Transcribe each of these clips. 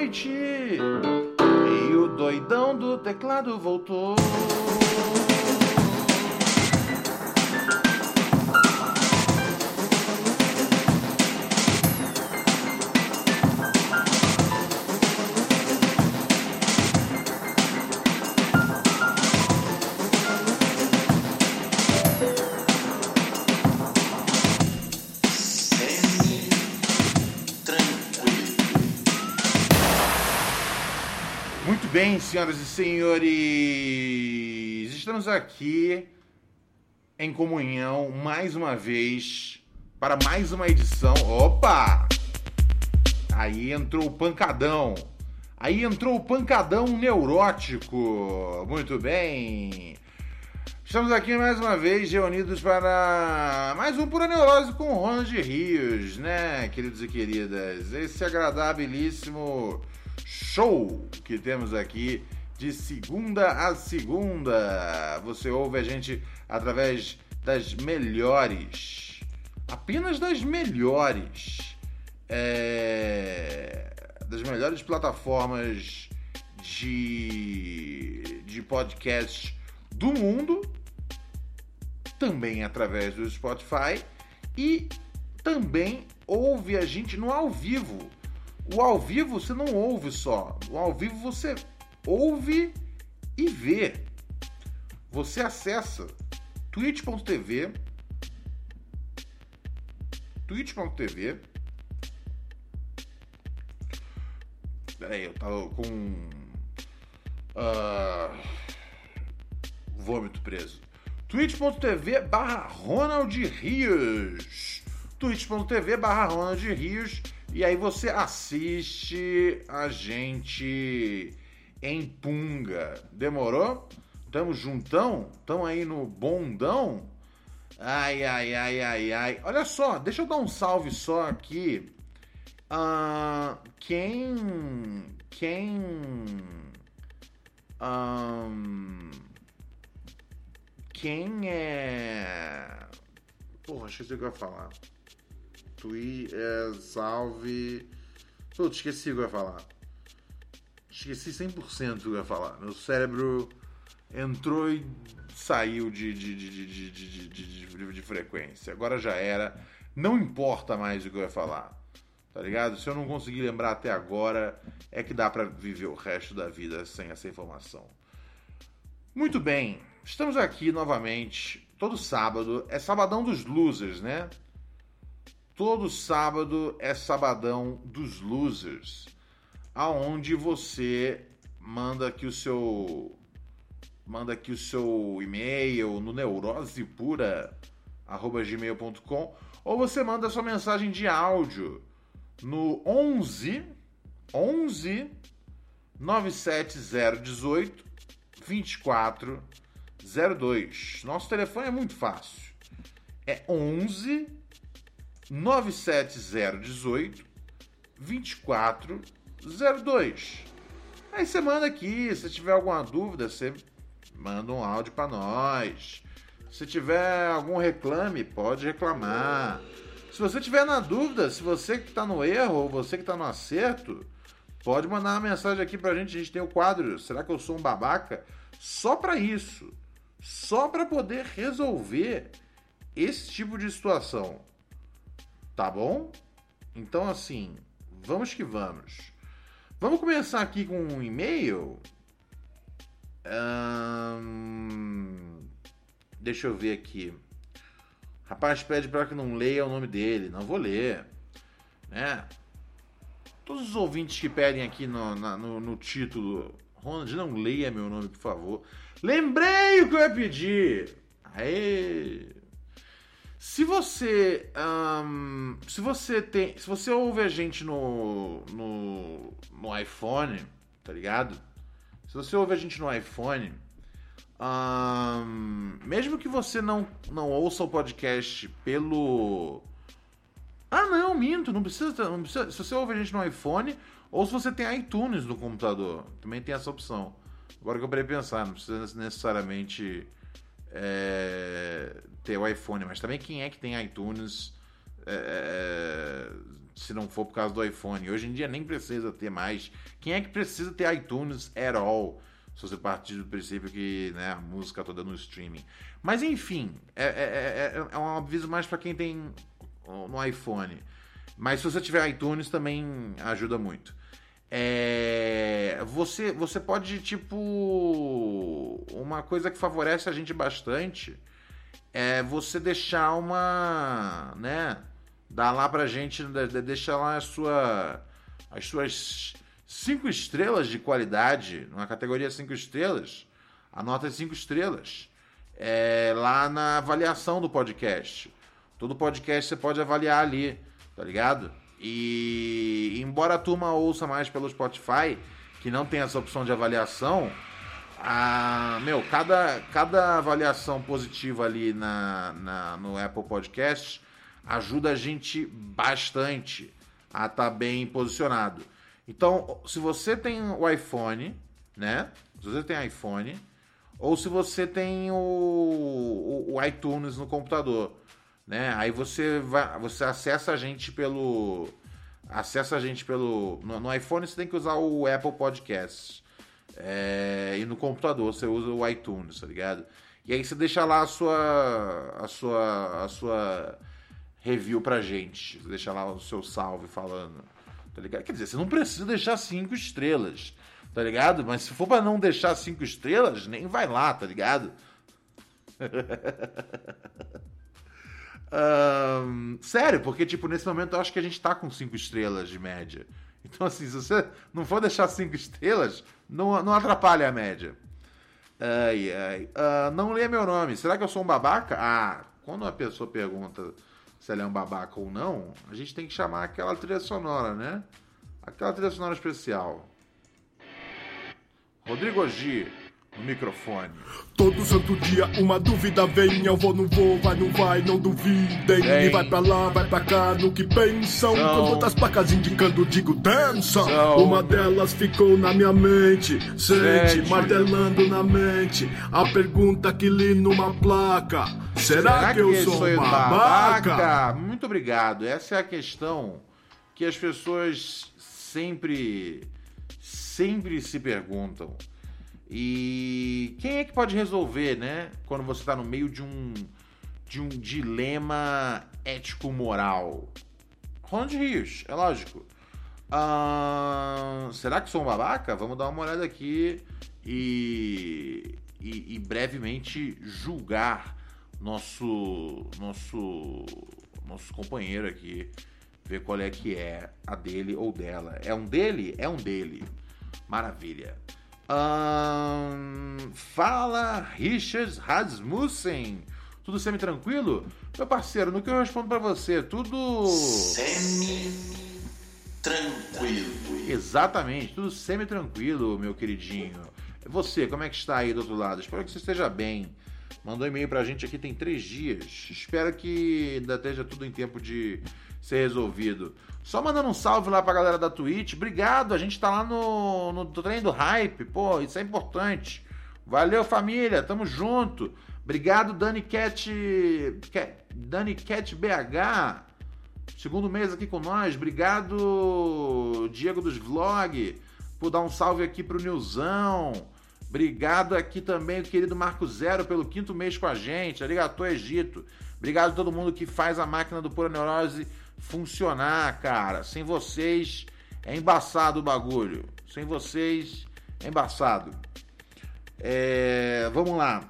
noite e o doidão do teclado voltou. Senhoras e senhores, estamos aqui em comunhão mais uma vez para mais uma edição. Opa! Aí entrou o pancadão. Aí entrou o pancadão neurótico. Muito bem. Estamos aqui mais uma vez reunidos para mais um Pura Neurose com Ronald Rios, né, queridos e queridas? Esse agradabilíssimo show que temos aqui de segunda a segunda. Você ouve a gente através das melhores, apenas das melhores, é, das melhores plataformas de, de podcast do mundo, também através do Spotify e também ouve a gente no ao vivo. O ao vivo você não ouve só, o ao vivo você ouve e vê. Você acessa twitch.tv twitch.tv Peraí, eu tava com ah, vômito preso. twitch.tv barra Ronald Rios twitch.tv barra Ronald Rios e aí você assiste a gente em Punga. Demorou? Tamo juntão? Tamo aí no bondão? Ai, ai, ai, ai, ai. Olha só, deixa eu dar um salve só aqui. Ah, quem. Quem. ahn, quem é. Porra, esqueci o que eu ia falar. Twi, é, salve. Putz, esqueci o que eu ia falar. Esqueci 100% o que eu ia falar. Meu cérebro entrou e saiu de, de, de, de, de, frequência. Agora já era. Não importa mais o que eu ia falar. Tá ligado? Se eu não conseguir lembrar até agora, é que dá pra viver o resto da vida sem essa informação. Muito bem, estamos aqui novamente, todo sábado. É sabadão dos losers, né? Todo sábado é sabadão dos losers, aonde você manda aqui o seu manda aqui o seu e-mail no neurosepura@gmail.com ou você manda a sua mensagem de áudio no 11 11 97018 2402. Nosso telefone é muito fácil. É 11 97018 2402. Aí você manda aqui, se tiver alguma dúvida, você manda um áudio para nós. Se tiver algum reclame, pode reclamar. Se você tiver na dúvida, se você que está no erro ou você que está no acerto, pode mandar uma mensagem aqui pra gente. A gente tem o quadro Será que eu sou um babaca? Só para isso. Só para poder resolver esse tipo de situação. Tá bom? Então, assim, vamos que vamos. Vamos começar aqui com um e-mail. Deixa eu ver aqui. Rapaz pede para que não leia o nome dele. Não vou ler. Né? Todos os ouvintes que pedem aqui no, na, no, no, título, Ronald, não leia meu nome, por favor. Lembrei o que eu ia pedir. Aê! Se você. Um, se você tem. Se você ouve a gente no, no, no iPhone, tá ligado? Se você ouve a gente no iPhone, um, mesmo que você não, não ouça o podcast pelo. Ah, não, minto, não precisa, não precisa. Se você ouve a gente no iPhone, ou se você tem iTunes no computador, também tem essa opção. Agora que eu parei pensar, não precisa necessariamente é, ter o iPhone, mas também quem é que tem iTunes é, é, se não for por causa do iPhone? Hoje em dia nem precisa ter mais. Quem é que precisa ter iTunes at all? Se você partir do princípio que né, a música toda no streaming. Mas enfim, é, é, é, é um aviso mais para quem tem no iPhone. Mas se você tiver iTunes também ajuda muito. É, você, você pode, tipo. Uma coisa que favorece a gente bastante é você deixar uma. né? Dar lá pra gente, deixar lá a sua, as suas cinco estrelas de qualidade, numa categoria cinco estrelas, a nota cinco estrelas, é, lá na avaliação do podcast. Todo podcast você pode avaliar ali, tá ligado? E embora a turma ouça mais pelo Spotify, que não tem essa opção de avaliação, a, meu, cada, cada avaliação positiva ali na, na, no Apple Podcast ajuda a gente bastante a estar tá bem posicionado. Então, se você tem o iPhone, né? Se você tem iPhone, ou se você tem o, o, o iTunes no computador, né? Aí você vai, você acessa a gente pelo acessa a gente pelo no, no iPhone você tem que usar o Apple Podcasts. É, e no computador você usa o iTunes, tá ligado? E aí você deixa lá a sua a sua a sua review pra gente. Você deixa lá o seu salve falando tá ligado? Quer dizer, você não precisa deixar cinco estrelas, tá ligado? Mas se for para não deixar cinco estrelas, nem vai lá, tá ligado? sério, porque, tipo, nesse momento eu acho que a gente tá com cinco estrelas de média. Então, assim, se você não for deixar cinco estrelas, não, não atrapalha a média. Ai, ai. Uh, não lê meu nome. Será que eu sou um babaca? Ah, quando uma pessoa pergunta se ela é um babaca ou não, a gente tem que chamar aquela trilha sonora, né? Aquela trilha sonora especial. Rodrigo G, microfone. Todo santo dia uma dúvida vem, eu vou, não vou, vai, não vai, não duvidem. Vem. E vai pra lá, vai pra cá, no que pensam. Com outras placas indicando, digo, dança. Uma delas ficou na minha mente, sente, Sente. martelando na mente. A pergunta que li numa placa. Será, Será que, que, eu sou um babaca? babaca? Muito obrigado. Essa é a questão que as pessoas sempre, sempre se perguntam. E quem é que pode resolver, né? Quando você está no meio de um, de um dilema ético-moral? Ronald Rios, é lógico. Uh, será que sou um babaca? Vamos dar uma olhada aqui e, e, e brevemente julgar nosso nosso nosso companheiro aqui, ver qual é que é a dele ou dela. É um dele? É um dele. Maravilha. Um, fala Richard Rasmussen. Tudo semi-tranquilo? Meu parceiro, no que eu respondo para você, tudo. Semi-tranquilo. Exatamente, tudo semi-tranquilo, meu queridinho. Você, como é que está aí do outro lado? Espero que você esteja bem. Mandou e-mail pra gente aqui tem três dias. Espero que ainda esteja tudo em tempo de ser resolvido. Só mandando um salve lá pra galera da Twitch. Obrigado, a gente tá lá no, no treino do hype. Pô, isso é importante. Valeu, família, tamo junto. Obrigado, Dani Cat. Dani Cat BH. Segundo mês aqui com nós. Obrigado, Diego dos Vlog, por dar um salve aqui pro Nilzão. Obrigado aqui também o querido Marco Zero pelo quinto mês com a gente. Arigato Egito. Obrigado a todo mundo que faz a máquina do Pura Neurose funcionar, cara. Sem vocês é embaçado o bagulho. Sem vocês é embaçado. É, vamos lá.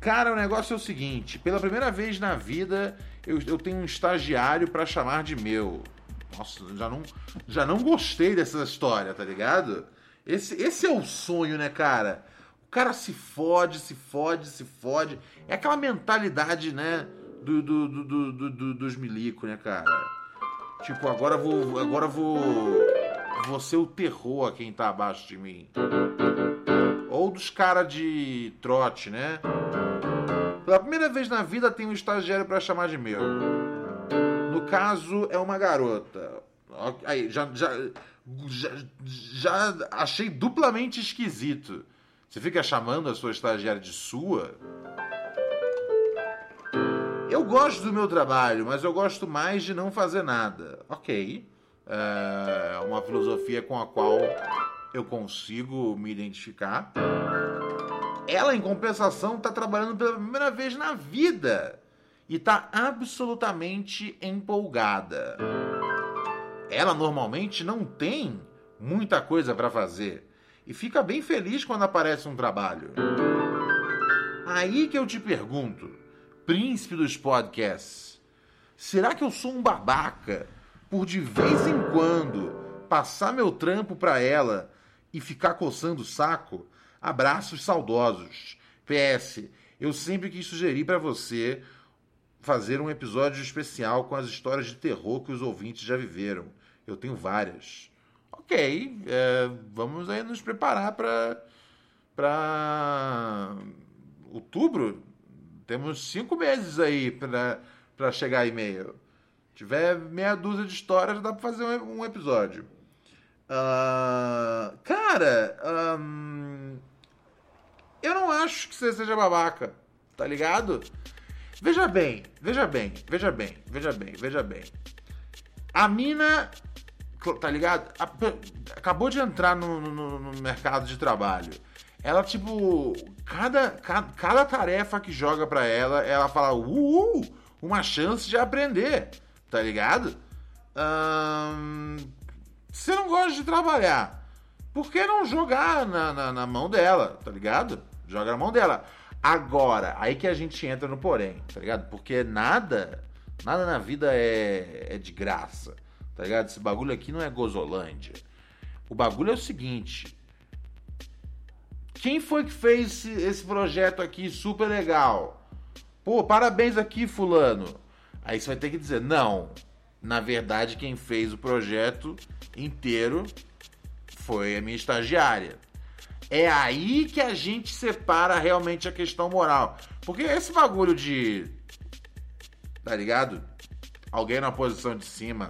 Cara, o negócio é o seguinte: pela primeira vez na vida, eu, eu tenho um estagiário para chamar de meu. Nossa, já não, já não gostei dessa história, tá ligado? Esse, esse é o sonho, né, cara? O cara se fode, se fode, se fode. É aquela mentalidade, né, do, do, do, do, do dos milico, né, cara? Tipo, agora vou, agora vou, vou ser o terror a quem tá abaixo de mim. Ou dos caras de trote, né? Pela primeira vez na vida tem um estagiário para chamar de meu. No caso, é uma garota. Aí, já, já, já, já achei duplamente esquisito. Você fica chamando a sua estagiária de sua? Gosto do meu trabalho, mas eu gosto mais de não fazer nada. Ok. É uma filosofia com a qual eu consigo me identificar. Ela, em compensação, está trabalhando pela primeira vez na vida e está absolutamente empolgada. Ela normalmente não tem muita coisa para fazer e fica bem feliz quando aparece um trabalho. Aí que eu te pergunto, príncipe dos podcasts, será que eu sou um babaca por de vez em quando passar meu trampo para ela e ficar coçando o saco? Abraços saudosos. PS, eu sempre quis sugerir para você fazer um episódio especial com as histórias de terror que os ouvintes já viveram. Eu tenho várias. Ok, é, vamos aí nos preparar para para outubro. Temos cinco meses aí para chegar e-mail. Tiver meia dúzia de histórias, dá para fazer um, um episódio. Uh, cara, um, eu não acho que você seja babaca, tá ligado? Veja bem, veja bem, veja bem, veja bem, veja bem. A mina, tá ligado? Acabou de entrar no, no, no mercado de trabalho. Ela, tipo, cada, cada, cada tarefa que joga pra ela, ela fala, uh, uma chance de aprender, tá ligado? Você não gosta de trabalhar, por que não jogar na, na, na mão dela, tá ligado? Joga na mão dela. Agora, aí que a gente entra no porém, tá ligado? Porque nada, nada na vida é, é de graça, tá ligado? Esse bagulho aqui não é gozolândia. O bagulho é o seguinte. Quem foi que fez esse, projeto aqui super legal? Pô, parabéns aqui, fulano. Aí você vai ter que dizer, não. Na verdade, quem fez o projeto inteiro foi a minha estagiária. É aí que a gente separa realmente a questão moral. Porque esse bagulho de. Tá ligado? Alguém na posição de cima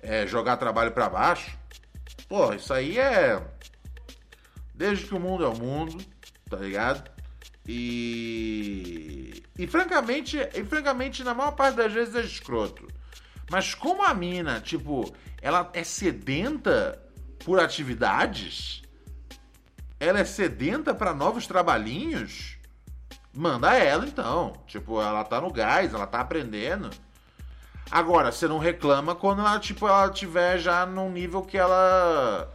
é, jogar trabalho para baixo. Pô, isso aí é. Desde que o mundo é o mundo, tá ligado? E. E francamente, e francamente, na maior parte das vezes é escroto. Mas como a mina, tipo, ela é sedenta por atividades ela é sedenta para novos trabalhinhos? Manda ela então. Tipo, ela tá no gás, ela tá aprendendo. Agora, você não reclama quando ela, tipo, ela tiver já num nível que ela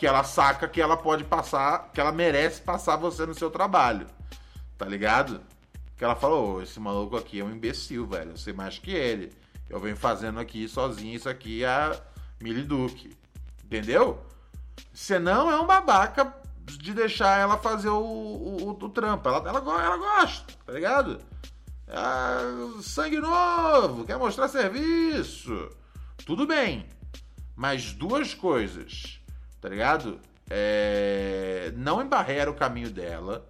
que ela saca que ela pode passar, que ela merece passar você no seu trabalho. Tá ligado? Que ela falou, oh, esse maluco aqui é um imbecil, velho. Eu sei mais que ele. Eu venho fazendo aqui sozinho isso aqui a Miliduque. Entendeu? Você não é um babaca de deixar ela fazer o, o, o trampo. Ela, ela, ela gosta, tá ligado? É, sangue novo, quer mostrar serviço. Tudo bem. Mas duas coisas, tá ligado? É, não embarrera o caminho dela,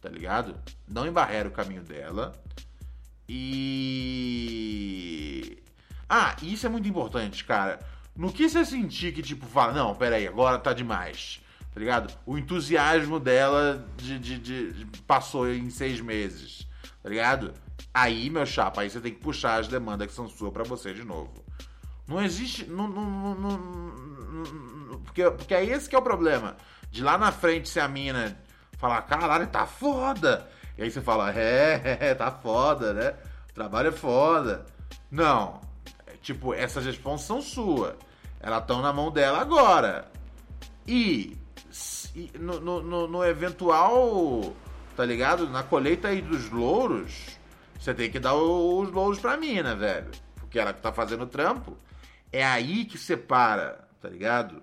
tá ligado? Não embarrera o caminho dela. E. Ah, isso é muito importante, cara. No que você sentir que, tipo, fala, não, peraí, agora tá demais tá ligado? O entusiasmo dela de, de, de, passou em seis meses, tá ligado? Aí, meu chapa, aí você tem que puxar as demandas que são suas para você de novo. Não existe. Não, não, não, porque, porque é esse que é o problema. De lá na frente, se a mina falar, caralho, tá foda. E aí você fala, é, é tá foda, né? O trabalho é foda. Não. Tipo, essas responsas são suas. Elas estão na mão dela agora. E no, no, no, eventual tá ligado? Na colheita aí dos louros, você tem que dar os louros pra mina, velho. Porque ela que tá fazendo o trampo. É aí que separa, tá ligado?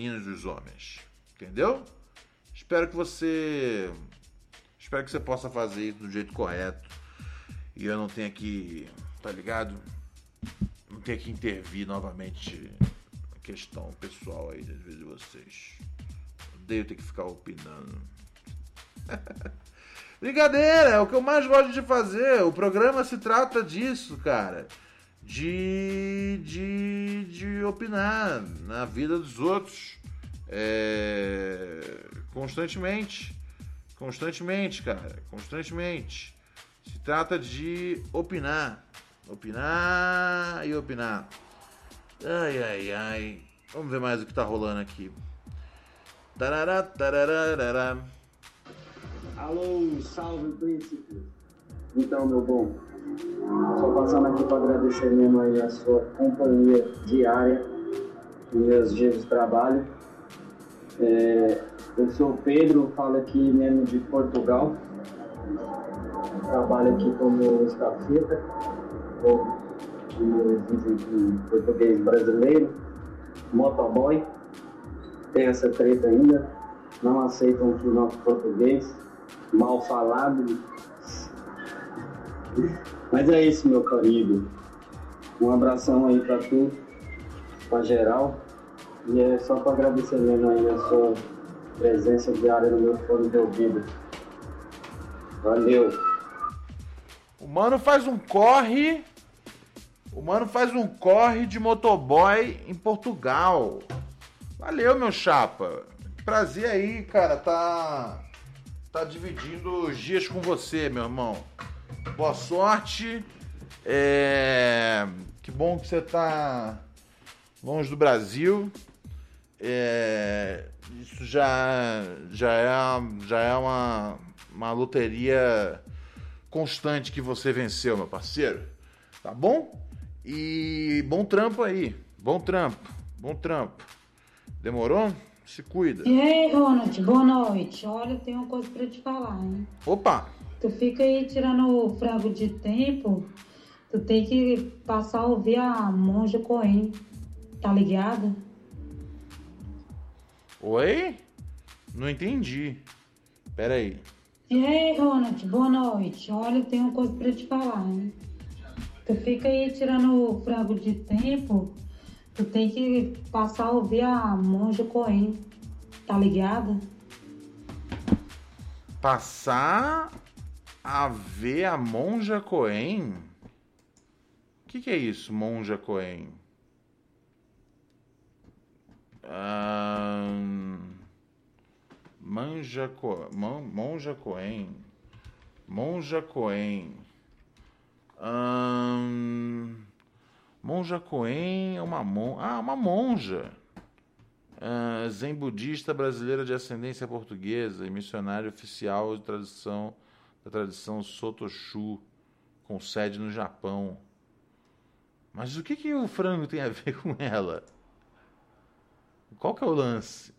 Meninos e os homens. Entendeu? Espero que você. Espero que você possa fazer isso do jeito correto. E eu não tenha que. Tá ligado? Não tenha que intervir novamente na questão pessoal aí das vezes de vocês. Odeio ter que ficar opinando. Brincadeira, é o que eu mais gosto de fazer. O programa se trata disso, cara. De, de, de opinar na vida dos outros. É, constantemente. Constantemente, cara. Constantemente. Se trata de opinar. Opinar e opinar. Ai, ai, ai. Vamos ver mais o que tá rolando aqui. Tarará, tarará, Alô, salve príncipe. Então, meu bom, só passando aqui para agradecer mesmo aí a sua companhia diária nos meus dias de trabalho. É, eu sou o Pedro, falo aqui mesmo de Portugal. Trabalho aqui como estafeta, como em português brasileiro, motoboy. Tem essa treta ainda, não aceitam o nosso português mal falado. Mas é isso, meu querido. Um abração aí pra tu, pra geral. E é só para agradecer mesmo aí a sua presença diária no meu fone de ouvido. Valeu. O mano faz um corre. O mano faz um corre de motoboy em Portugal. Valeu, meu chapa. Prazer aí, cara. Tá tá dividindo os dias com você, meu irmão. Boa sorte. É... Que bom que você tá longe do Brasil. É... Isso já, já é, já é uma, uma loteria constante que você venceu, meu parceiro. Tá bom? E bom trampo aí. Bom trampo. Bom trampo. Demorou? Se cuida. E aí, Ronald, boa noite. Olha, eu tenho uma coisa pra te falar, hein? Opa! Tu fica aí tirando frango de tempo, tu tem que passar a ouvir a Monja Coen, tá ligado? Oi? Não entendi. Pera aí. E aí, Ronald, boa noite. Olha, eu tenho uma coisa pra te falar, hein? Tu fica aí tirando frango de tempo, Tu tem que passar a ouvir a Monja Coen, tá ligado? Passar a ver a Monja Coen? O que, que é isso, Monja Coen? Um, Manja Co, Mon, Monja Coen. Monja Coen. Um, Monja Coen é uma, mon... ah, uma monja. Uh, zen budista brasileira de ascendência portuguesa e missionária oficial de tradição, da tradição Sotoshu, com sede no Japão. Mas o que, que o frango tem a ver com ela? Qual que é o lance?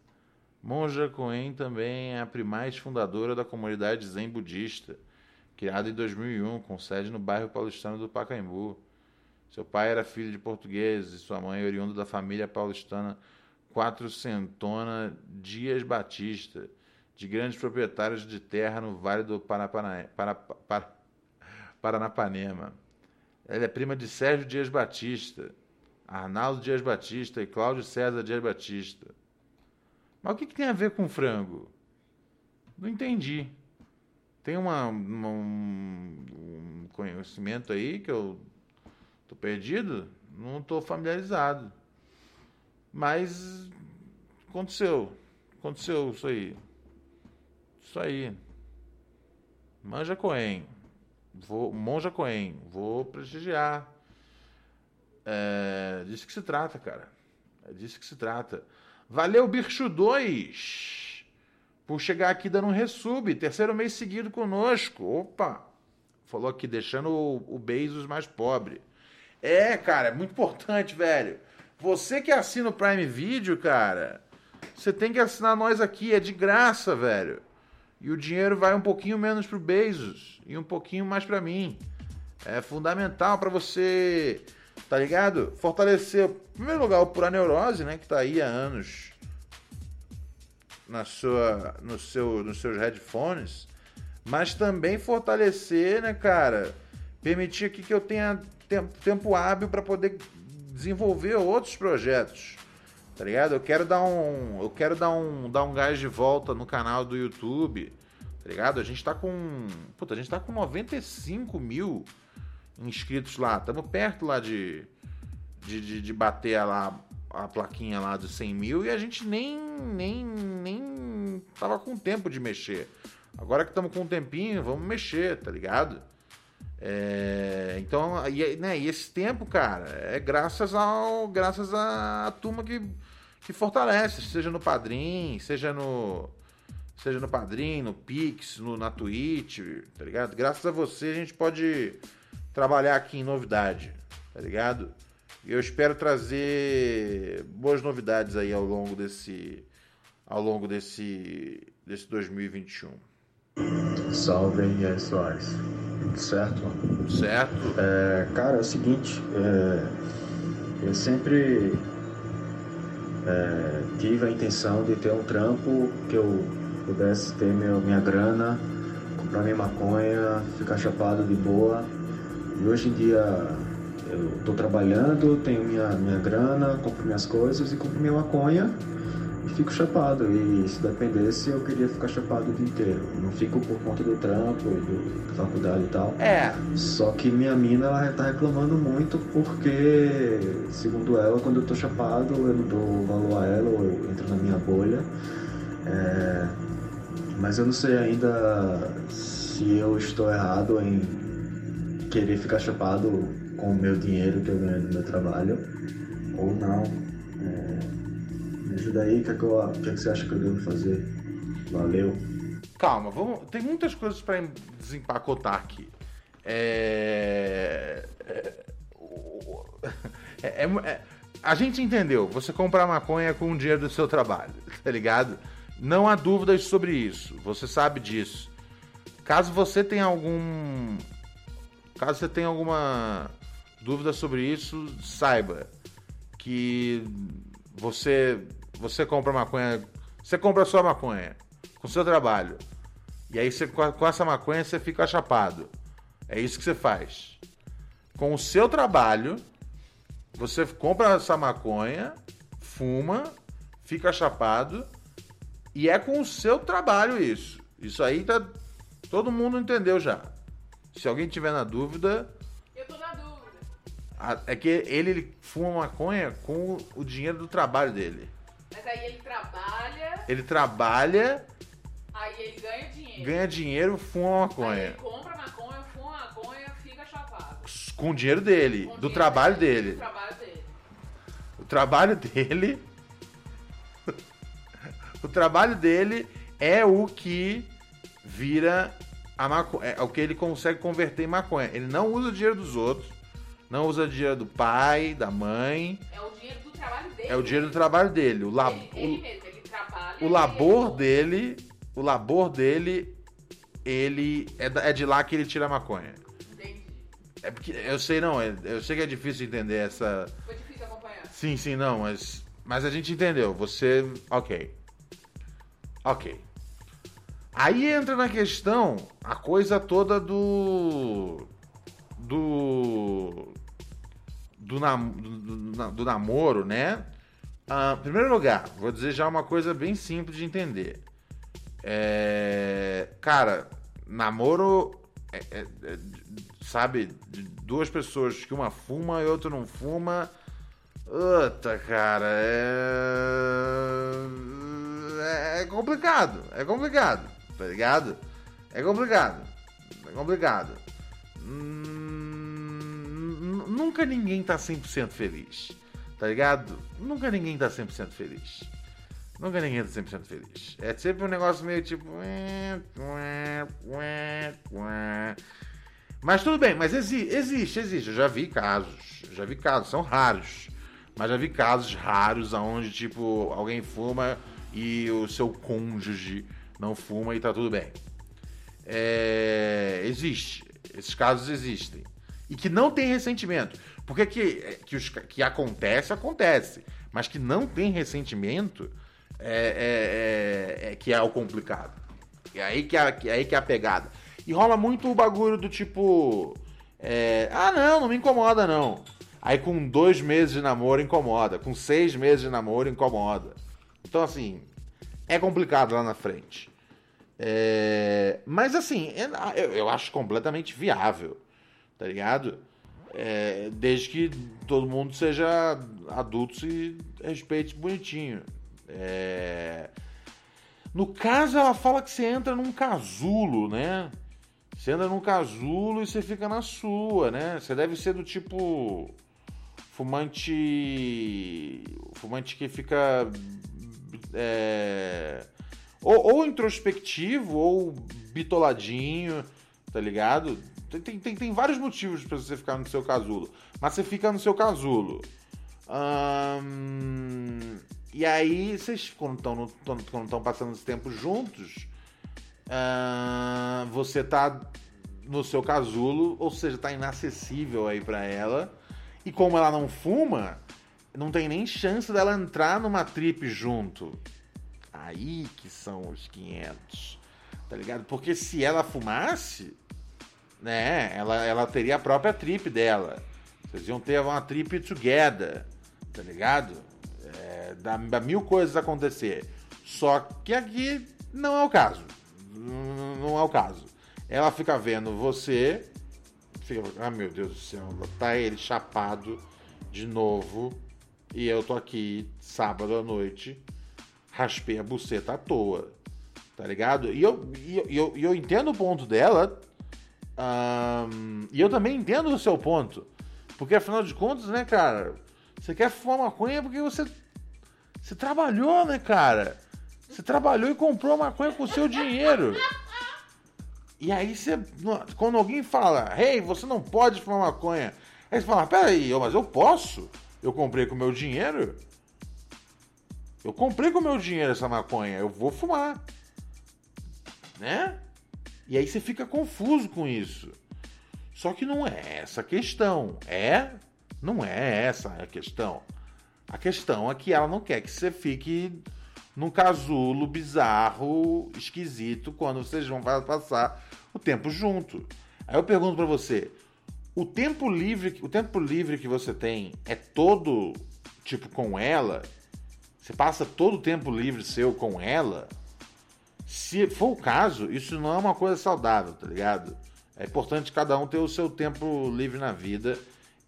Monja Coen também é a primaz fundadora da comunidade Zen budista, criada em 2001, com sede no bairro paulistano do Pacaembu. Seu pai era filho de portugueses e sua mãe oriunda da família paulistana Quatrocentona Dias Batista, de grandes proprietários de terra no Vale do Paranapanema. Ela é prima de Sérgio Dias Batista, Arnaldo Dias Batista e Cláudio César Dias Batista. Mas o que, que tem a ver com frango? Não entendi. Tem uma, uma um, conhecimento aí que eu Tô perdido? Não tô familiarizado. Mas aconteceu. Aconteceu isso aí. Isso aí. Manja Coen. Vou, Monja Coen. Vou prestigiar. É disso que se trata, cara. É disso que se trata. Valeu, Bircho 2, por chegar aqui dando um resub. Terceiro mês seguido conosco. Opa! Falou aqui, deixando o, o Bezos mais pobre. É, cara, é muito importante, velho. Você que assina o Prime Video, cara, você tem que assinar nós aqui, é de graça, velho. E o dinheiro vai um pouquinho menos pro Bezos e um pouquinho mais para mim. É fundamental para você tá ligado? Fortalecer, em primeiro lugar, o Pura Neurose, né? Que tá aí há anos na sua, no seu, nos seus headphones. Mas também fortalecer, né, cara? Permitir que eu tenha tempo, tempo hábil para poder desenvolver outros projetos. Tá ligado? Eu quero dar um. Eu quero dar um, dar um gás de volta no canal do YouTube. Tá ligado? A gente tá com. Puta, a gente tá com 95 mil inscritos lá. Estamos perto lá de, de, de, de, bater lá a plaquinha lá dos 100 mil e a gente nem, nem, nem tava com tempo de mexer. Agora que estamos com um tempinho, vamos mexer, tá ligado? É, então, e, né, e esse tempo, cara, é graças ao graças à turma que, que fortalece, seja no Padrim, seja no seja no Padrim, no Pix, no, na Twitch, tá ligado? Graças a você a gente pode trabalhar aqui em novidade, tá ligado? Eu espero trazer boas novidades aí ao longo desse ao longo desse desse 2021. Salve aí, Soares. Tudo certo? Certo. É, cara, é o seguinte, é, eu sempre é, tive a intenção de ter um trampo que eu pudesse ter meu, minha grana, comprar minha maconha, ficar chapado de boa. E hoje em dia eu estou trabalhando, tenho minha, minha grana, compro minhas coisas e compro minha maconha e fico chapado. E se dependesse, eu queria ficar chapado o dia inteiro. Não fico por conta do trampo, do, da faculdade e tal. É. Só que minha mina, ela tá reclamando muito porque, segundo ela, quando eu tô chapado, eu não dou valor a ela, ou eu entro na minha bolha. É... Mas eu não sei ainda se eu estou errado em querer ficar chapado com o meu dinheiro que eu ganho no meu trabalho ou não. É, me ajuda aí, o que, é que, eu, que, é que você acha que eu devo fazer? Valeu. Calma, vamos, tem muitas coisas para desempacotar aqui. É, é, é, é, a gente entendeu. Você comprar maconha com o dinheiro do seu trabalho, tá ligado? Não há dúvidas sobre isso. Você sabe disso. Caso você tenha algum Caso você tenha alguma dúvida sobre isso, saiba que você você compra maconha, você compra sua maconha com seu trabalho. E aí você, com essa maconha você fica chapado. É isso que você faz. Com o seu trabalho, você compra essa maconha, fuma, fica chapado e é com o seu trabalho isso. Isso aí tá todo mundo entendeu já. Se alguém tiver na dúvida. Eu tô na dúvida. É que ele, ele fuma maconha com o dinheiro do trabalho dele. Mas aí ele trabalha. Ele trabalha. Aí ele ganha dinheiro. Ganha dinheiro, fuma maconha. Aí ele compra maconha, fuma maconha, fica chapado. Com o dinheiro dele, com do dinheiro trabalho dele. Do trabalho dele. O trabalho dele. o trabalho dele é o que vira a maconha, é o que ele consegue converter em maconha. Ele não usa o dinheiro dos outros, não usa o dinheiro do pai, da mãe. É o dinheiro do trabalho dele. É o dinheiro do trabalho dele. O, lab, ele, ele mesmo, ele trabalha. O labor dele, o labor dele, ele é, é de lá que ele tira a maconha. Entendi. É porque eu sei não, é, eu sei que é difícil entender essa. Foi difícil acompanhar. Sim, sim, não, mas mas a gente entendeu. Você, ok, ok. Aí entra na questão a coisa toda do. do. Do, nam, do, do namoro, né? Ah, primeiro lugar, vou dizer já uma coisa bem simples de entender. É, cara, namoro é, é, é, sabe, duas pessoas que uma fuma e outra não fuma. Puta, cara, é. É complicado, é complicado tá ligado? É complicado. É complicado. Hum, nunca ninguém tá 100% feliz. Tá ligado? Nunca ninguém tá 100% feliz. Nunca ninguém tá 100% feliz. É sempre um negócio meio tipo. Mas tudo bem, mas exi existe, existe. Eu já vi casos. Já vi casos, são raros. Mas já vi casos raros onde, tipo, alguém fuma e o seu cônjuge não fuma e tá tudo bem. É, existe. Esses casos existem. E que não tem ressentimento. Porque que, que, os, que acontece, acontece. Mas que não tem ressentimento é, é, é, é que é o complicado. É aí que é, é aí que é a pegada. E rola muito o bagulho do tipo. É, ah, não, não me incomoda, não. Aí com dois meses de namoro incomoda. Com seis meses de namoro incomoda. Então, assim, é complicado lá na frente. É, mas assim, é, eu, eu, acho completamente viável, tá ligado? É, desde que todo mundo seja adulto e respeite bonitinho. É, no caso, ela fala que você entra num casulo, né? Você entra num casulo e você fica na sua, né? Você deve ser do tipo fumante. Fumante que fica. É, ou, ou introspectivo, ou bitoladinho, tá ligado? Tem, tem, tem vários motivos para você ficar no seu casulo. Mas você fica no seu casulo. Hum, e aí, vocês, quando estão passando esse tempo juntos, hum, você tá no seu casulo, ou seja, tá inacessível aí para ela. E como ela não fuma, não tem nem chance dela entrar numa trip junto. Aí que são os 500, tá ligado? Porque se ela fumasse, né, ela, ela teria a própria trip dela. Vocês iam ter uma trip together, tá ligado? É, dá, dá mil coisas acontecer. Só que aqui não é o caso. Não é o caso. Ela fica vendo você, fica, ah meu Deus do céu, tá ele chapado de novo e eu tô aqui sábado à noite raspei a buceta à toa. Tá ligado? E eu, e eu, e eu entendo o ponto dela. Um, e eu também entendo o seu ponto. Porque afinal de contas, né, cara? Você quer fumar maconha porque você. Você trabalhou, né, cara? Você trabalhou e comprou maconha com o seu dinheiro. E aí você. Quando alguém fala, hey, você não pode fumar maconha. Aí você fala, peraí, mas eu posso? Eu comprei com o meu dinheiro? Eu comprei com meu dinheiro essa maconha, eu vou fumar. Né? E aí você fica confuso com isso. Só que não é essa a questão. É? Não é essa a questão. A questão é que ela não quer que você fique num casulo bizarro, esquisito, quando vocês vão passar o tempo junto. Aí eu pergunto para você, o tempo livre, o tempo livre que você tem é todo tipo com ela? Você passa todo o tempo livre seu com ela. Se for o caso, isso não é uma coisa saudável, tá ligado? É importante cada um ter o seu tempo livre na vida.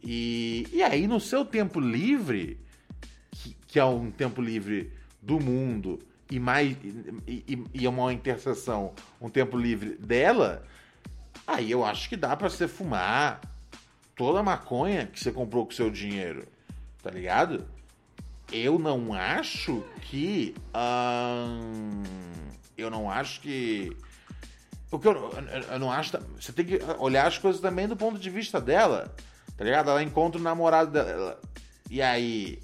E, e aí, no seu tempo livre, que, que é um tempo livre do mundo e mais e, e, e uma interseção, um tempo livre dela, aí eu acho que dá para você fumar toda a maconha que você comprou com seu dinheiro, tá ligado? eu não acho que. Hum, eu não acho que. O que eu, eu, eu, não acho. Você tem que olhar as coisas também do ponto de vista dela. Tá ligado? Ela encontra o namorado dela. E aí.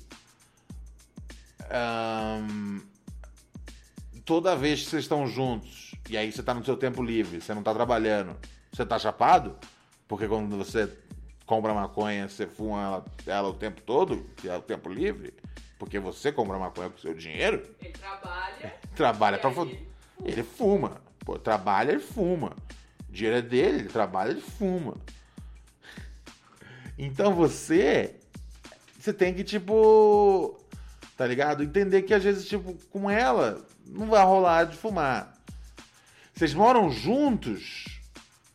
Hum, toda vez que vocês estão juntos, e aí você tá no seu tempo livre, você não tá trabalhando, você tá chapado? Porque quando você compra maconha, você fuma ela, ela o tempo todo, que é o tempo livre. Porque você compra maconha com seu dinheiro. Ele trabalha. Trabalha pra. Ele fuma. Pô, trabalha, ele fuma. O dinheiro é dele, ele trabalha, ele fuma. Então você. Você tem que, tipo. Tá ligado? Entender que às vezes, tipo, com ela, não vai rolar de fumar. Vocês moram juntos.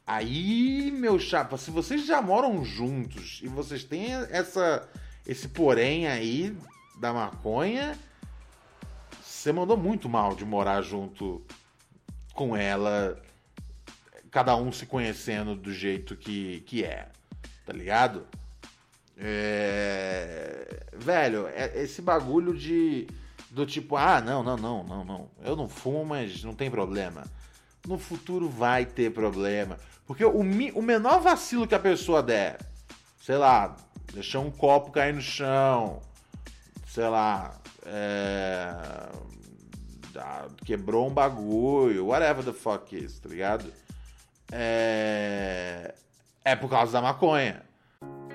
Aí, meu chapa, se vocês já moram juntos e vocês têm essa, esse porém aí, da maconha, você mandou muito mal de morar junto com ela cada um se conhecendo do jeito que, que é, tá ligado? É... Velho, é- esse bagulho de. Do tipo, ah, não, não, não, não, não. Eu não fumo, mas não tem problema. No futuro vai ter problema. Porque o, o menor vacilo que a pessoa der, sei lá, deixar um copo cair no chão, sei lá, é, ah, quebrou um bagulho, whatever the fuck is, tá ligado? É, é por causa da maconha.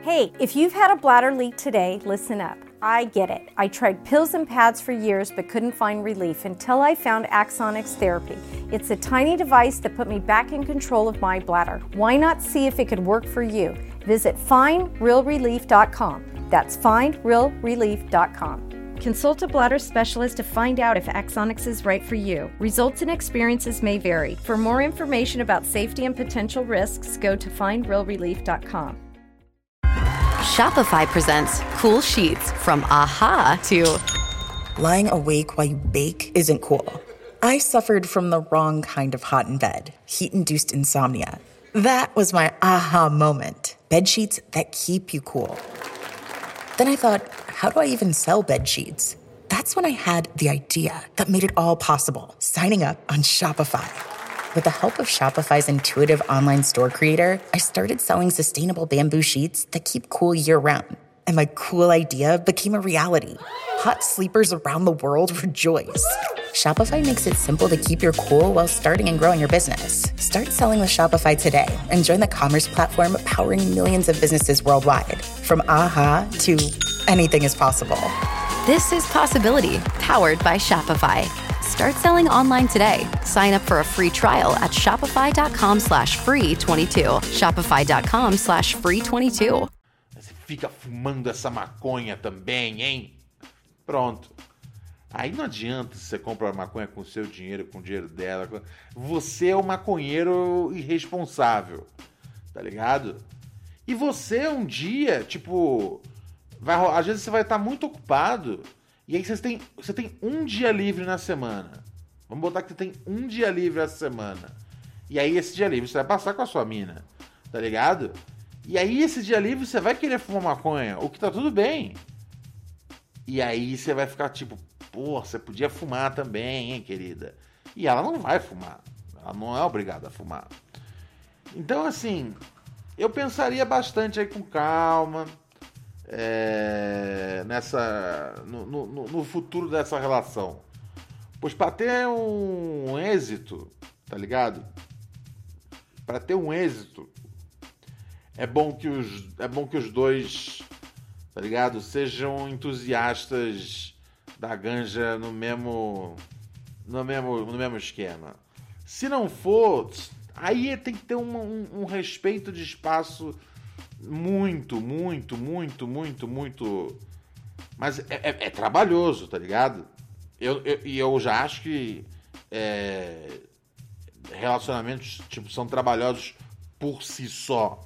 Hey, if you've had a bladder leak today, listen up. I get it. I tried pills and pads for years but couldn't find relief until I found Axonics Therapy. It's a tiny device that put me back in control of my bladder. Why not see if it could work for you? Visit findrealrelief.com. That's findrealrelief.com. Consult a bladder specialist to find out if Axonics is right for you. Results and experiences may vary. For more information about safety and potential risks, go to findrealrelief.com. Shopify presents cool sheets from aha to Lying awake while you bake isn't cool. I suffered from the wrong kind of hot in bed, heat induced insomnia. That was my aha moment. Bed sheets that keep you cool. Then I thought, how do I even sell bed sheets? That's when I had the idea that made it all possible signing up on Shopify. With the help of Shopify's intuitive online store creator, I started selling sustainable bamboo sheets that keep cool year round. And my cool idea became a reality. Hot sleepers around the world rejoice. Shopify makes it simple to keep your cool while starting and growing your business. Start selling with Shopify today and join the commerce platform powering millions of businesses worldwide. From aha to anything is possible. This is Possibility, powered by Shopify. Start selling online today. Sign up for a free trial at shopify.com slash free 22. Shopify.com slash free 22. Fica fumando essa maconha também, hein? Pronto. Aí não adianta você compra a maconha com o seu dinheiro, com o dinheiro dela. Você é o maconheiro irresponsável, tá ligado? E você um dia, tipo, vai, às vezes você vai estar muito ocupado e aí você tem, você tem um dia livre na semana. Vamos botar que você tem um dia livre essa semana. E aí esse dia livre você vai passar com a sua mina, tá ligado? E aí esse dia livre você vai querer fumar maconha, o que tá tudo bem. E aí você vai ficar tipo, pô, você podia fumar também, hein, querida? E ela não vai fumar. Ela não é obrigada a fumar. Então, assim, eu pensaria bastante aí com calma é, nessa no, no- no- futuro dessa relação. Pois para ter um êxito, tá ligado? Para ter um êxito, é bom que os é bom que os dois, tá ligado, sejam entusiastas da ganja no mesmo no mesmo no mesmo esquema. Se não for, aí tem que ter um, um- um respeito de espaço muito, muito, muito, muito, muito. Mas é, é- é trabalhoso, tá ligado? Eu, eu- e eu já acho que é, relacionamentos tipo, são trabalhosos por si só.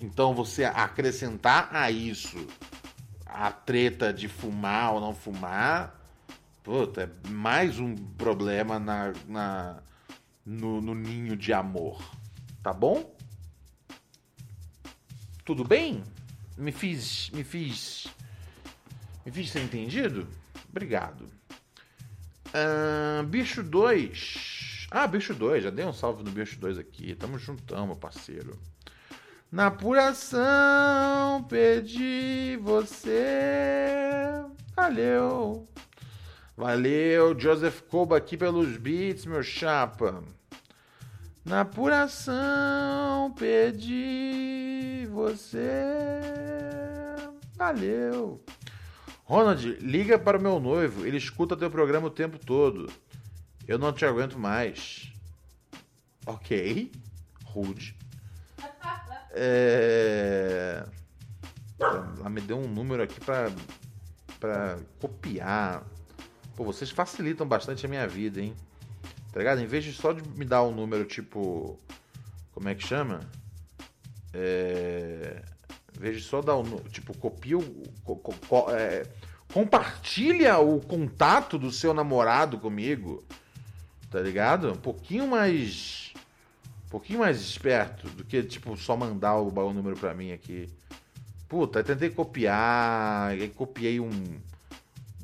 Então você acrescentar a isso a treta de fumar ou não fumar, puta, é mais um problema na, na- no, no ninho de amor. Tá bom? Tudo bem? Me fiz. Me fiz. Me fiz ser entendido? Obrigado. Ahn, bicho 2. Ah, bicho 2. Já dei um salve no bicho 2 aqui. Tamo juntão, meu parceiro. Na apuração, pedi você. Valeu. Valeu, Joseph Koba aqui pelos beats, meu chapa. Na apuração, pedi você. Valeu. Ronald, liga para o meu noivo. Ele escuta teu programa o tempo todo. Eu não te aguento mais. Ok. Rude. É... Ela me deu um número aqui para para copiar. Pô, vocês facilitam bastante a minha vida, hein? Tá ligado? Em vez de só de me dar um número tipo. Como é que chama? É. Em vez de só dar um. Tipo, copia o. co- co- é, compartilha o contato do seu namorado comigo. Tá ligado? Um pouquinho mais. Um pouquinho mais esperto do que, tipo, só mandar o, o número pra mim aqui. Puta, eu tentei copiar, aí copiei um,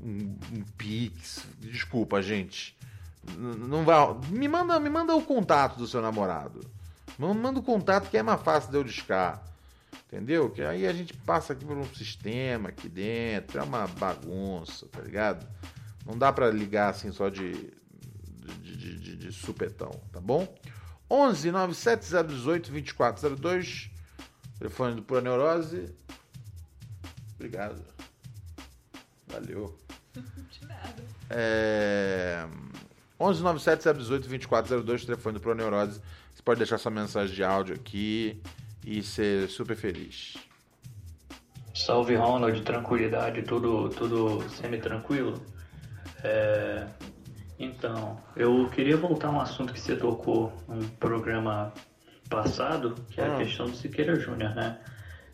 um, um Pix. Desculpa, gente. Não vai. Me manda, me manda o contato do seu namorado. Manda o contato que é mais fácil de eu discar. Entendeu? Que aí a gente passa aqui por um sistema aqui dentro. É uma bagunça, tá ligado? Não dá pra ligar assim só de, de, de, de- de supetão, tá bom? 11 97018 2402. Telefone do Pura Neurose. Obrigado. Valeu. É... 11 97018 2402, telefone do Pro Neurose. Você pode deixar sua mensagem de áudio aqui e ser super feliz. Salve Ronald, tranquilidade, tudo, tudo semi-tranquilo? É, Então, eu queria voltar a um assunto que você tocou num programa passado, que é a Ah. questão do Siqueira Júnior, né?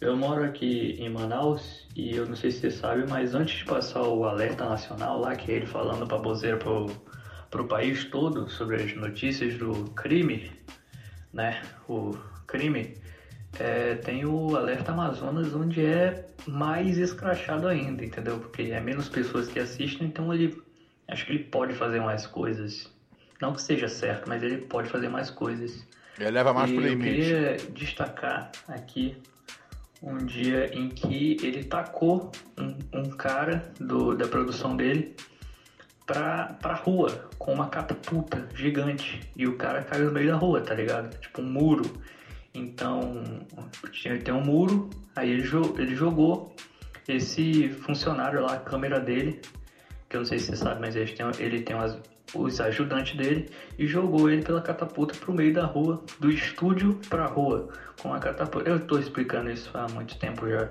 Eu moro aqui em Manaus e eu não sei se você sabe, mas antes de passar o alerta nacional lá, que é ele falando pra bozeira pro, pro país todo sobre as notícias do crime, né? O crime, é, tem o Alerta Amazonas, onde é mais escrachado ainda, entendeu? Porque é menos pessoas que assistem, então ele acho que ele pode fazer mais coisas. Não que seja certo, mas ele pode fazer mais coisas. Ele leva mais e pro Eu limite. queria destacar aqui um dia em que ele tacou um, um cara do, da produção dele pra, pra rua com uma catapulta gigante. E o cara caiu no meio da rua, tá ligado? Tipo um muro. Então, tinha, tem um muro, aí ele, ele jogou esse funcionário lá, a câmera dele, que eu não sei se você sabe, mas ele tem, ele tem umas- os ajudantes dele, e jogou ele pela catapulta pro meio da rua, do estúdio pra rua, com a catapulta. Eu tô explicando isso há muito tempo já.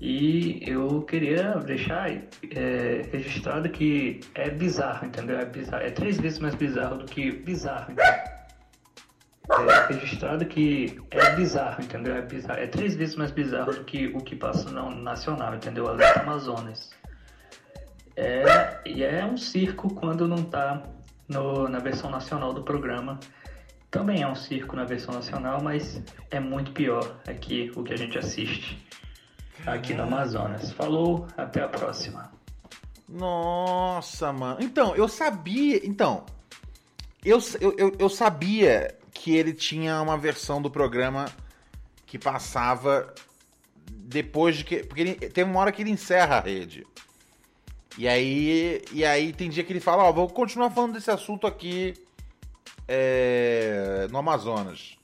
E eu queria deixar é, registrado que é bizarro, entendeu? É bizarro. É três vezes mais bizarro do que bizarro, entendeu? É registrado que é bizarro, entendeu? É, bizarro. é três vezes mais bizarro do que o que passa no nacional, entendeu? Alerta Amazonas. É, e é um circo quando não tá no, na versão nacional do programa. Também é um circo na versão nacional, mas é muito pior aqui o que a gente assiste aqui no Amazonas. Falou, até a próxima. Nossa, mano. Então, eu sabia. Então, eu, eu, eu, sabia que ele tinha uma versão do programa que passava depois de que. Porque ele, tem uma hora que ele encerra a rede. E aí, e aí tem dia que ele fala: Ó, vou continuar falando desse assunto aqui é, no Amazonas.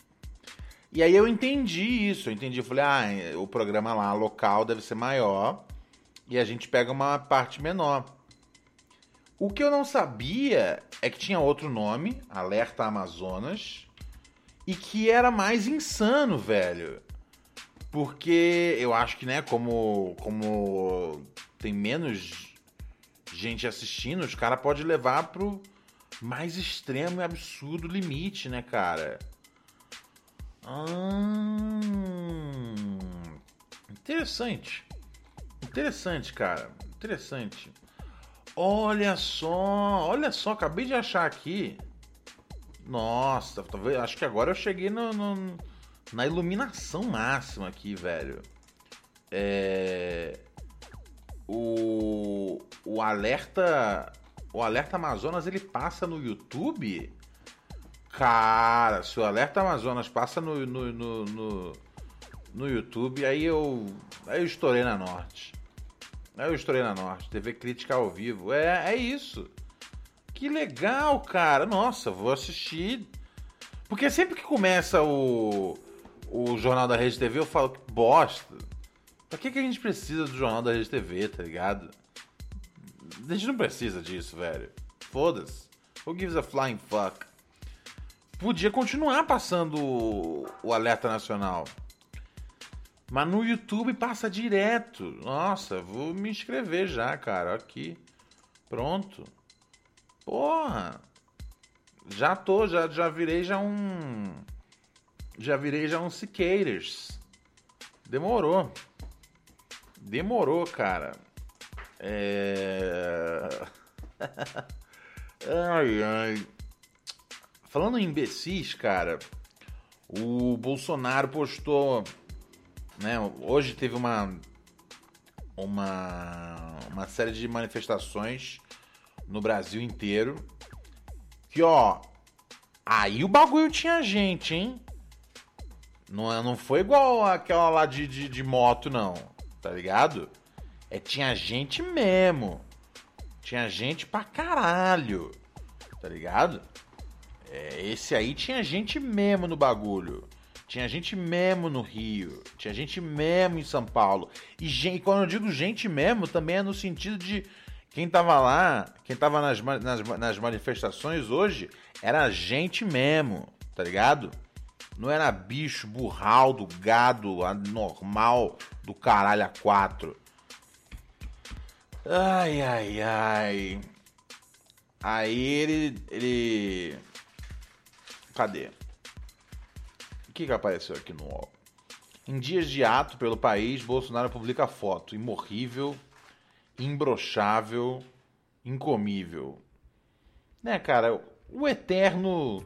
E aí eu entendi isso. Eu entendi. Eu falei: ah, o programa lá local deve ser maior e a gente pega uma parte menor. O que eu não sabia é que tinha outro nome, Alerta Amazonas, e que era mais insano, velho. Porque eu acho que, né, como, como tem menos gente assistindo, os caras podem levar pro mais extremo e absurdo limite, né, cara? Hum, interessante. Interessante, cara. Interessante. Olha só, olha só, acabei de achar aqui. Nossa, talvez, acho que agora eu cheguei no, no- na iluminação máxima aqui, velho. É, o, alerta, o alerta Amazonas ele passa no YouTube. Cara, se o alerta Amazonas passa no, no, no, no, no YouTube, aí eu, aí eu estourei na Norte. Aí eu estourei na Norte, TV Crítica ao vivo. É, é isso. Que legal, cara. Nossa, vou assistir. Porque sempre que começa o, o Jornal da Rede TV, eu falo que bosta. Pra que, que a gente precisa do Jornal da Rede TV, tá ligado? A gente não precisa disso, velho. Foda-se. Who gives a flying fuck? Podia continuar passando o, alerta nacional. Mas no YouTube passa direto. Nossa, vou me inscrever já, cara. Aqui. Pronto. Porra. Já tô, já, já virei já um. Já virei já um Cicators. Demorou. Demorou, cara. É. ai, ai. Falando em imbecis, cara. O Bolsonaro postou, né? Hoje teve uma uma uma série de manifestações no Brasil inteiro. Que ó, aí o bagulho tinha gente, hein? Não, é- não foi igual aquela lá de, de, de moto, não. Tá ligado? É, tinha gente mesmo. Tinha gente pra caralho. Tá ligado? É, esse aí tinha gente mesmo no bagulho. Tinha gente mesmo no Rio. Tinha gente mesmo em São Paulo. E gente, quando eu digo gente mesmo, também é no sentido de quem tava lá, quem tava nas, nas, nas manifestações hoje, era gente mesmo, tá ligado? Não era bicho, burraldo, gado, anormal do caralho a quatro. Ai, ai, ai. Aí ele. ele. Cadê? O que, que apareceu aqui no UOL? Em dias de ato pelo país, Bolsonaro publica foto imorrível, imbrochável, incomível. Né, cara? O eterno.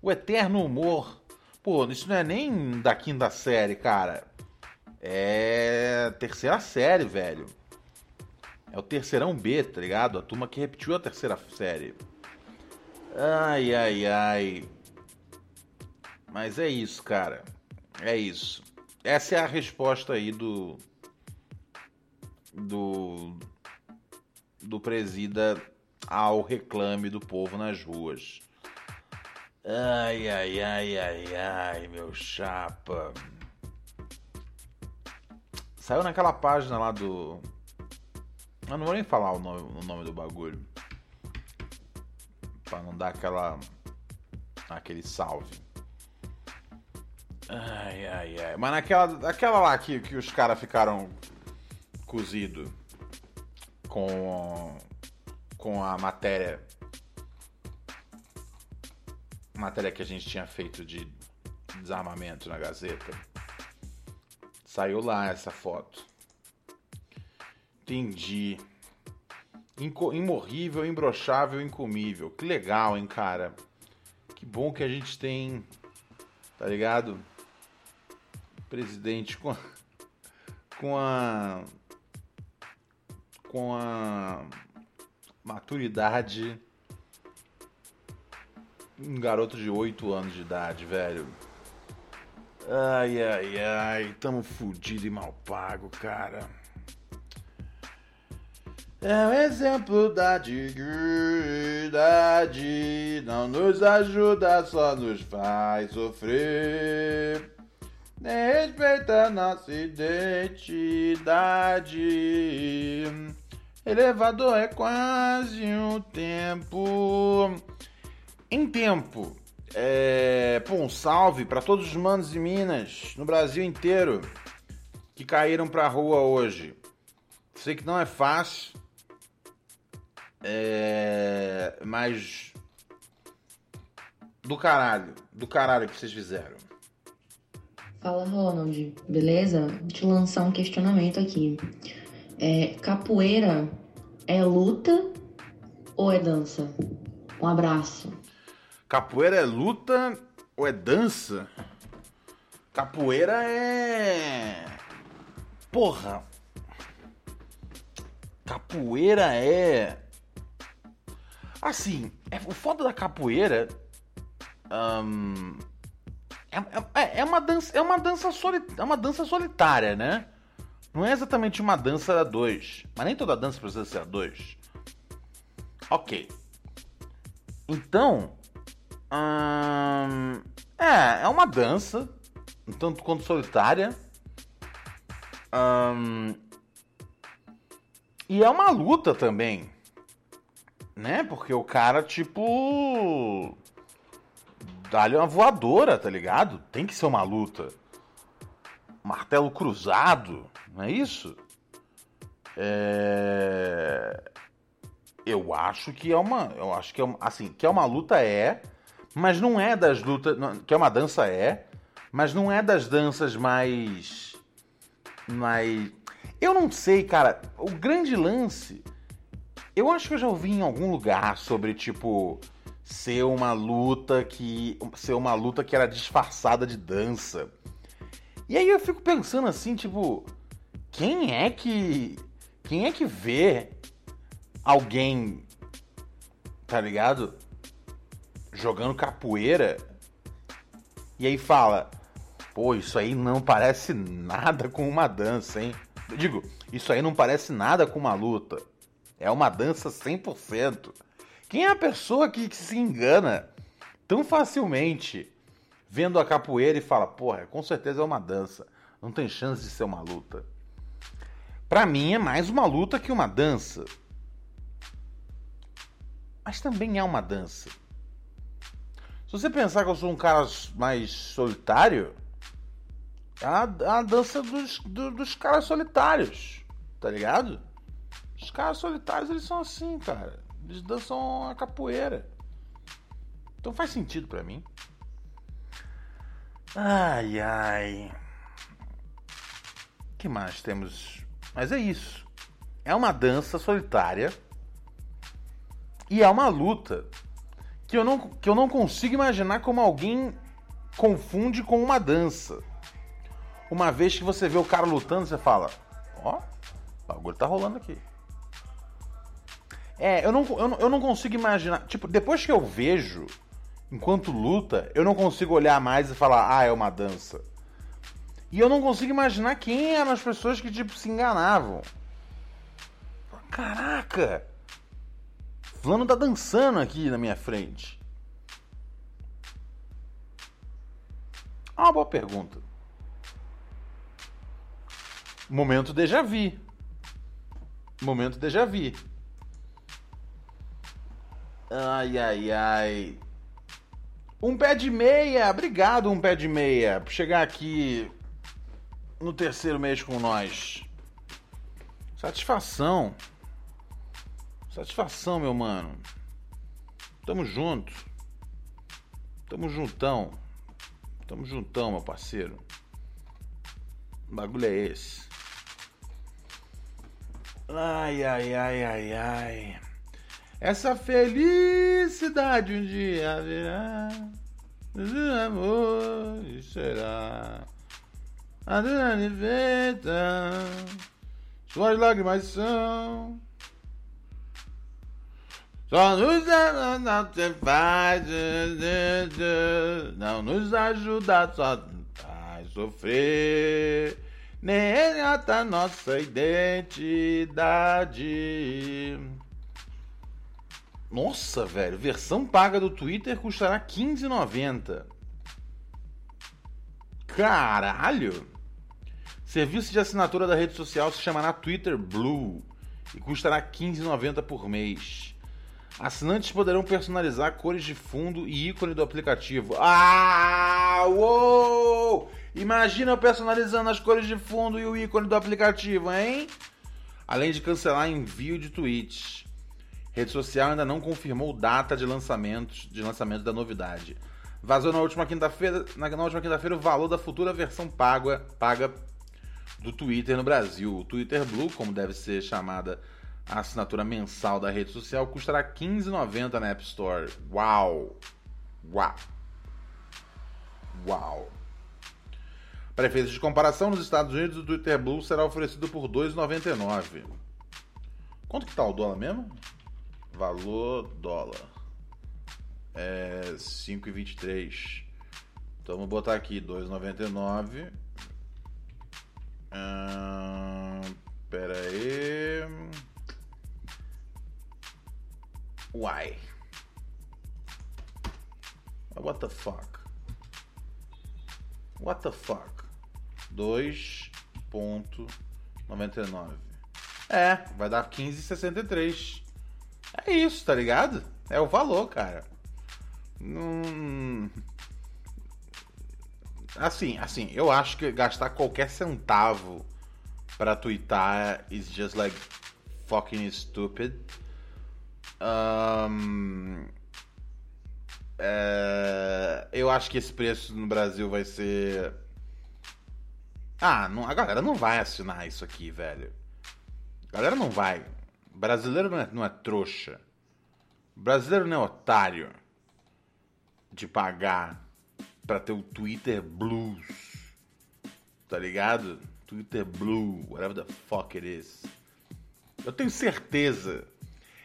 O eterno humor. Pô, isso não é nem da quinta série, cara. É. terceira série, velho. É o terceirão B, tá ligado? A turma que repetiu a terceira série. Ai, ai, ai. Mas é isso, cara. É isso. Essa é a resposta aí do. Do. Do presida ao reclame do povo nas ruas. Ai, ai, ai, ai, ai, meu chapa. Saiu naquela página lá do. Eu não vou nem falar o nome, o nome do bagulho. Pra não dar aquela. aquele salve. Ai, ai, ai. Mas naquela. Aquela lá que, que os caras ficaram cozido com. com a matéria. Matéria que a gente tinha feito de desarmamento na Gazeta. Saiu lá essa foto. Entendi. Inco imorrível, imbrochável, incomível. Que legal, hein, cara? Que bom que a gente tem. Tá ligado? Presidente com. Com a. Com a. Maturidade. Um garoto de 8 anos de idade, velho. Ai, ai, ai. Tamo fudido e mal pago, cara. É um exemplo da dignidade. Não nos ajuda, só nos faz sofrer. Nem respeita nossa identidade. Elevador é quase um tempo. Em tempo. É, pô, um salve para todos os manos de Minas, no Brasil inteiro, que caíram pra rua hoje. Sei que não é fácil, é, mas do caralho, do caralho que vocês fizeram. Fala, Ronald. Beleza? Vou te lançar um questionamento aqui. É, capoeira é luta ou é dança? Um abraço. Capoeira é luta ou é dança? Capoeira é. Porra! Capoeira é. Assim, é, o foda da capoeira. é, é- é uma dança, é uma dança, soli, é uma dança solitária, né? Não é exatamente uma dança a dois. Mas nem toda dança precisa ser a dois. Ok. Então. é, é uma dança. Um tanto quanto solitária. E é uma luta também. Né? Porque o cara, tipo. Dá-lhe uma voadora, tá ligado? Tem que ser uma luta. Martelo cruzado, não é isso? É... Eu acho que é uma. Eu acho que é uma. Assim, que é uma luta é. Mas não é das lutas. Que é uma dança é. Mas não é das danças mais. Mais. Eu não sei, cara. O grande lance. Eu acho que eu já ouvi em algum lugar sobre, tipo. ser uma luta que ser uma luta que era disfarçada de dança. E aí eu fico pensando assim, tipo, quem é que quem é que vê alguém tá ligado? Jogando capoeira e aí fala: "Pô, isso aí não parece nada com uma dança, hein?" Eu digo, isso aí não parece nada com uma luta. É uma dança 100%. Quem é a pessoa que, se engana tão facilmente vendo a capoeira e fala, porra, com certeza é uma dança. Não tem chance de ser uma luta. Pra mim é mais uma luta que uma dança. Mas também é uma dança. Se você pensar que eu sou um cara mais solitário, é a, a dança dos, do, dos caras solitários, tá ligado? Os caras solitários eles são assim, cara. Eles dançam a capoeira. Então faz sentido para mim. Ai, ai. que mais temos? Mas é isso. É uma dança solitária e é uma luta que eu não, que eu não consigo imaginar como alguém confunde com uma dança. Uma vez que você vê o cara lutando, você fala: Ó, o bagulho tá rolando aqui. É, eu não, eu, não, eu não consigo imaginar. Tipo, depois que eu vejo, enquanto luta, eu não consigo olhar mais e falar, ah, é uma dança. E eu não consigo imaginar quem eram as pessoas que, tipo, se enganavam. Caraca! Fulano tá dançando aqui na minha frente. Ah, uma boa pergunta. Momento déjà vu. Momento déjà vu. Ai, ai, ai. Um pé de meia. Obrigado, um pé de meia, por chegar aqui no terceiro mês com nós. Satisfação. Satisfação, meu mano. Tamo junto. Tamo juntão. Tamo juntão, meu parceiro. O bagulho é esse. Ai, ai, ai, ai, ai. Essa felicidade um dia virá. Amor será. Adriane feita. Suas lágrimas são. Só nos não te faz não nos ajuda só a sofrer nem a nossa identidade. Nossa, velho, versão paga do Twitter custará R$15,90. Caralho! Serviço de assinatura da rede social se chamará Twitter Blue e custará R$15,90 por mês. Assinantes poderão personalizar cores de fundo e ícone do aplicativo. Ah, uou! Imagina eu personalizando as cores de fundo e o ícone do aplicativo, hein? Além de cancelar envio de tweets. Rede social ainda não confirmou data de lançamento, de lançamento da novidade. Vazou na última quinta-feira, na, na última quinta-feira o valor da futura versão paga, paga do Twitter no Brasil. O Twitter Blue, como deve ser chamada a assinatura mensal da rede social, custará R$ 15,90 na App Store. Uau! Uau! Uau! Para efeitos de comparação, nos Estados Unidos o Twitter Blue será oferecido por R$ 2,99. Quanto que tá o dólar mesmo? Valor dólar. É 5,23. Então vamos botar aqui 2,99. Hum, pera aí. Why? What the fuck? What the fuck? 2,99. É, vai dar 15,63. É isso, tá ligado? É o valor, cara. Hum... Assim, assim, eu acho que gastar qualquer centavo para twittar is just like fucking stupid. Um, é, eu acho que esse preço no Brasil vai ser. Ah, não, a galera não vai assinar isso aqui, velho. A galera não vai. Brasileiro não é, não é trouxa. Brasileiro não é otário. de pagar pra ter o Twitter Blues. Tá ligado? Twitter Blue, whatever the fuck it is. Eu tenho certeza.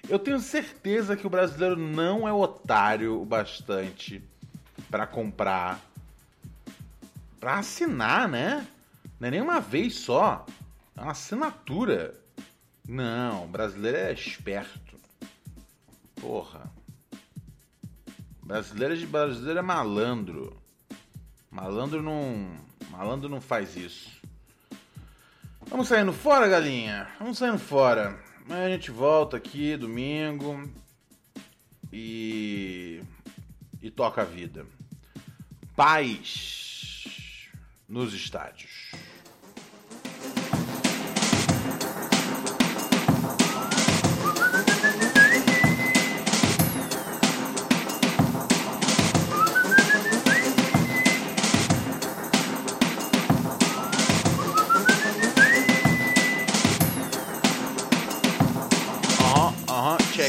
Eu tenho certeza que o brasileiro não é otário o bastante pra comprar. Pra assinar, né? Não é nem uma vez só. É uma assinatura. Não, o brasileiro é esperto. Porra. Brasileiro, é- brasileiro é malandro. Malandro não. Malandro não faz isso. Vamos saindo fora, galinha. Vamos saindo fora. Amanhã a gente volta aqui domingo. E. E toca a vida. Paz nos estádios.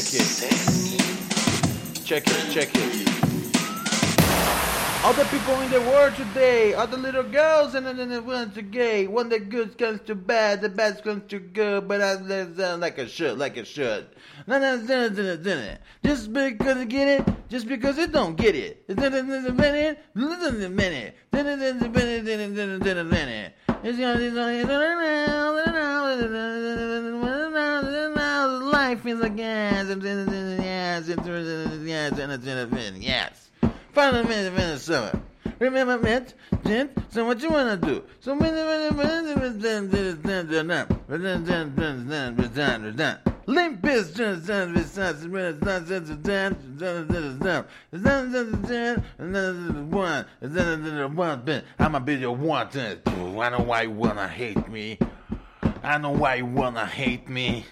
Check it. Check it, check it. All the people in the world today, all the little girls and then the ones are gay. When the good comes to bad, the bad comes to good, but I sound like it should, like it should. Just because it get it, just because it don't get it. It's in a minute, listen a minute. Then it is a minute, then a minute. It's gonna be life is a gas. Yes, yes, and it's yes. Final minute, Minnesota. Remember, Mitch? Jim? So what you wanna do? So when Limp is just done with such a minute, not just a dance, done a dance, done a dance, and then one, and then one bit. I'm a bit of one dance. I know why you wanna hate me. I know why you wanna hate me.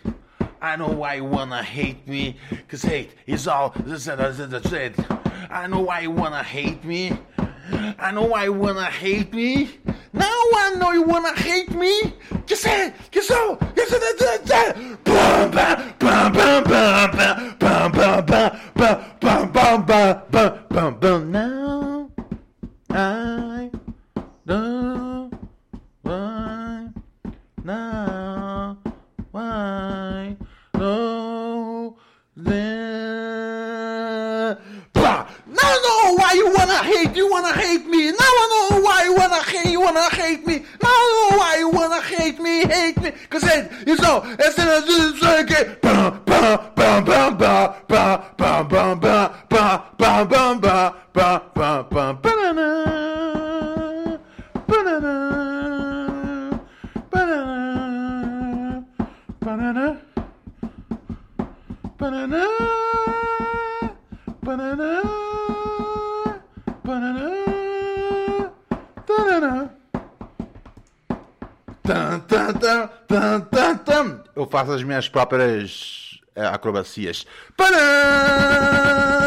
I know why you wanna hate me. Cause hate is all I know why you wanna hate me. I know why you wanna hate me. Now I know you wanna hate me. Just say it. Just próprias eh, acrobacias. Para!